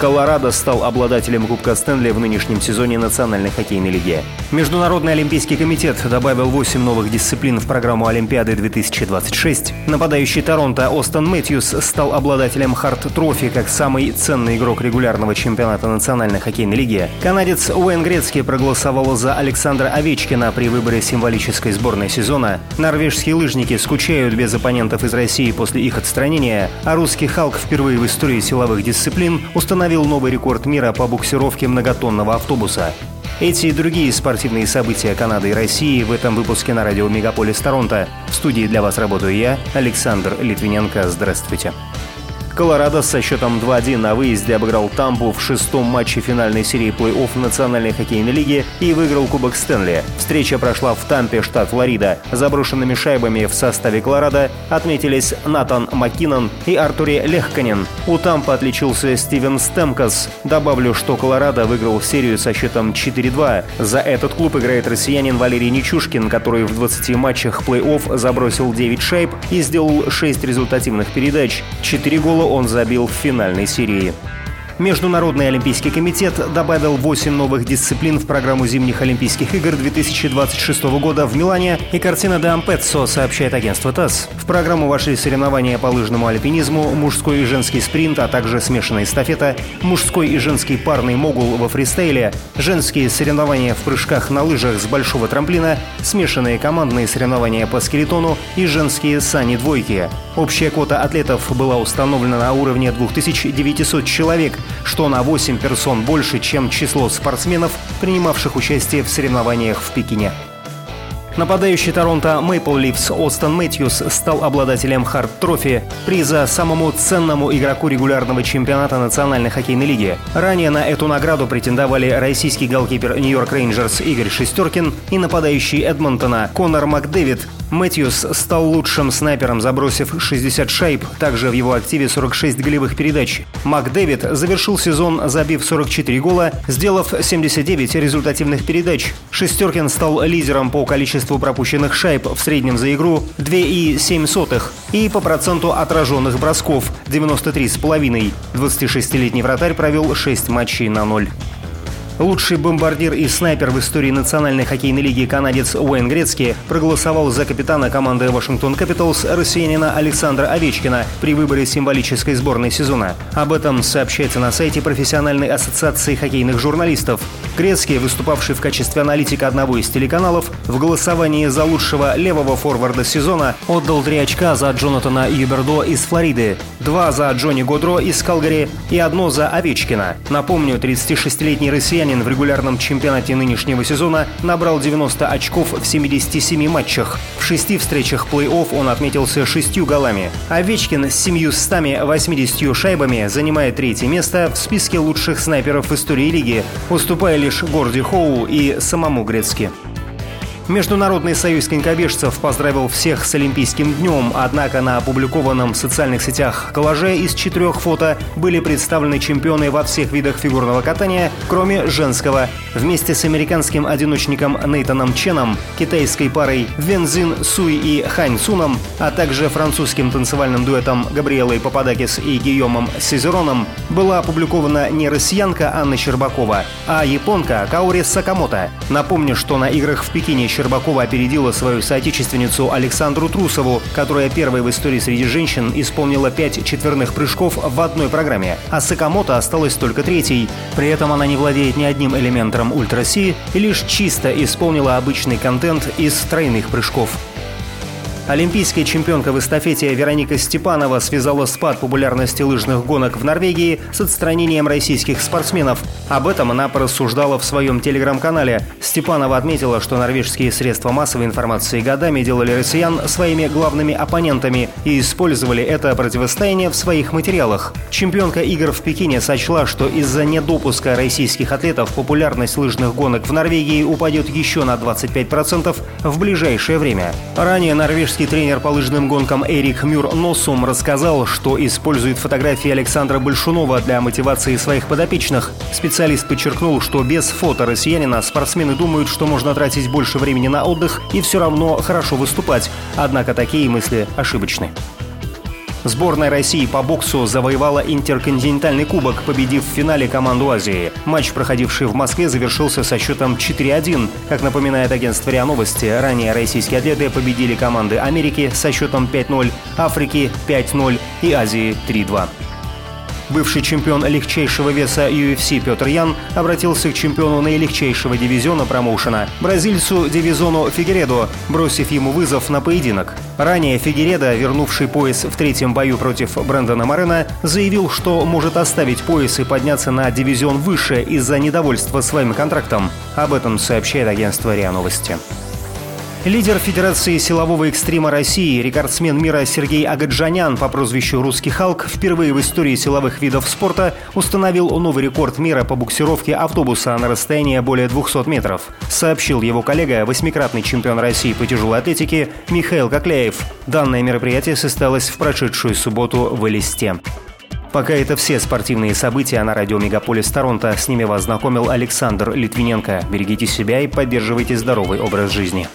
Колорадо стал обладателем Кубка Стэнли в нынешнем сезоне Национальной хоккейной лиги. Международный олимпийский комитет добавил 8 новых дисциплин в программу Олимпиады 2026. Нападающий Торонто Остон Мэтьюс стал обладателем Харт Трофи как самый ценный игрок регулярного чемпионата Национальной хоккейной лиги. Канадец Уэйн Грецкий проголосовал за Александра Овечкина при выборе символической сборной сезона. Норвежские лыжники скучают без оппонентов из России после их отстранения, а русский Халк впервые в истории силовых дисциплин установил установил новый рекорд мира по буксировке многотонного автобуса. Эти и другие спортивные события Канады и России в этом выпуске на радио «Мегаполис Торонто». В студии для вас работаю я, Александр Литвиненко. Здравствуйте. Колорадо со счетом 2-1 на выезде обыграл Тампу в шестом матче финальной серии плей-офф Национальной хоккейной лиги и выиграл Кубок Стэнли. Встреча прошла в Тампе, штат Флорида. Заброшенными шайбами в составе Колорадо отметились Натан Маккинон и Артуре Лехканин. У Тампа отличился Стивен Стемкас. Добавлю, что Колорадо выиграл серию со счетом 4-2. За этот клуб играет россиянин Валерий Нечушкин, который в 20 матчах плей-офф забросил 9 шайб и сделал 6 результативных передач. 4 гола он забил в финальной серии. Международный олимпийский комитет добавил 8 новых дисциплин в программу зимних Олимпийских игр 2026 года в Милане, и картина де Ампеццо сообщает агентство ТАСС. В программу вошли соревнования по лыжному альпинизму, мужской и женский спринт, а также смешанная эстафета, мужской и женский парный могул во фристейле, женские соревнования в прыжках на лыжах с большого трамплина, смешанные командные соревнования по скелетону и женские сани-двойки. Общая квота атлетов была установлена на уровне 2900 человек, что на 8 персон больше, чем число спортсменов, принимавших участие в соревнованиях в Пекине. Нападающий Торонто Мейпл Ливс Остон Мэтьюс стал обладателем Харт Трофи, приза самому ценному игроку регулярного чемпионата Национальной хоккейной лиги. Ранее на эту награду претендовали российский голкипер Нью-Йорк Рейнджерс Игорь Шестеркин и нападающий Эдмонтона Конор Макдэвид, Мэтьюс стал лучшим снайпером, забросив 60 шайб, также в его активе 46 голевых передач. Мак Дэвид завершил сезон, забив 44 гола, сделав 79 результативных передач. Шестеркин стал лидером по количеству пропущенных шайб в среднем за игру 2,7 и по проценту отраженных бросков 93,5. 26-летний вратарь провел 6 матчей на 0. Лучший бомбардир и снайпер в истории Национальной хоккейной лиги канадец Уэйн Грецкий проголосовал за капитана команды Вашингтон Капиталс россиянина Александра Овечкина при выборе символической сборной сезона. Об этом сообщается на сайте профессиональной ассоциации хоккейных журналистов. Грецкий, выступавший в качестве аналитика одного из телеканалов, в голосовании за лучшего левого форварда сезона отдал три очка за Джонатана Юбердо из Флориды, два за Джонни Годро из Калгари и одно за Овечкина. Напомню, 36-летний россиянин Гагаринин в регулярном чемпионате нынешнего сезона набрал 90 очков в 77 матчах. В шести встречах плей-офф он отметился шестью голами. Овечкин с 780 шайбами занимает третье место в списке лучших снайперов истории лиги, уступая лишь Горди Хоу и самому Грецки. Международный союз конькобежцев поздравил всех с Олимпийским днем, однако на опубликованном в социальных сетях коллаже из четырех фото были представлены чемпионы во всех видах фигурного катания, кроме женского. Вместе с американским одиночником Нейтаном Ченом, китайской парой Вензин Суй и Хань Суном, а также французским танцевальным дуэтом Габриэлой Пападакис и Гийомом Сизероном была опубликована не россиянка Анна Щербакова, а японка Каори Сакамото. Напомню, что на играх в Пекине Щербакова опередила свою соотечественницу Александру Трусову, которая первой в истории среди женщин исполнила пять четверных прыжков в одной программе, а Сакамото осталась только третьей. При этом она не владеет ни одним элементом ультраси и лишь чисто исполнила обычный контент из тройных прыжков. Олимпийская чемпионка в эстафете Вероника Степанова связала спад популярности лыжных гонок в Норвегии с отстранением российских спортсменов. Об этом она порассуждала в своем телеграм-канале. Степанова отметила, что норвежские средства массовой информации годами делали россиян своими главными оппонентами и использовали это противостояние в своих материалах. Чемпионка игр в Пекине сочла, что из-за недопуска российских атлетов популярность лыжных гонок в Норвегии упадет еще на 25% в ближайшее время. Ранее норвежские американский тренер по лыжным гонкам Эрик Мюр Носум рассказал, что использует фотографии Александра Большунова для мотивации своих подопечных. Специалист подчеркнул, что без фото россиянина спортсмены думают, что можно тратить больше времени на отдых и все равно хорошо выступать. Однако такие мысли ошибочны. Сборная России по боксу завоевала интерконтинентальный кубок, победив в финале команду Азии. Матч, проходивший в Москве, завершился со счетом 4-1. Как напоминает агентство РИА Новости, ранее российские атлеты победили команды Америки со счетом 5-0, Африки 5-0 и Азии 3-2. Бывший чемпион легчайшего веса UFC Петр Ян обратился к чемпиону наилегчайшего дивизиона промоушена, бразильцу Дивизону Фигередо, бросив ему вызов на поединок. Ранее Фигередо, вернувший пояс в третьем бою против Брэндона Морена, заявил, что может оставить пояс и подняться на дивизион выше из-за недовольства своим контрактом. Об этом сообщает агентство РИА Новости. Лидер Федерации силового экстрима России, рекордсмен мира Сергей Агаджанян по прозвищу «Русский Халк» впервые в истории силовых видов спорта установил новый рекорд мира по буксировке автобуса на расстояние более 200 метров, сообщил его коллега, восьмикратный чемпион России по тяжелой атлетике Михаил Кокляев. Данное мероприятие состоялось в прошедшую субботу в Элисте. Пока это все спортивные события на радио Мегаполис Торонто. С ними вас знакомил Александр Литвиненко. Берегите себя и поддерживайте здоровый образ жизни.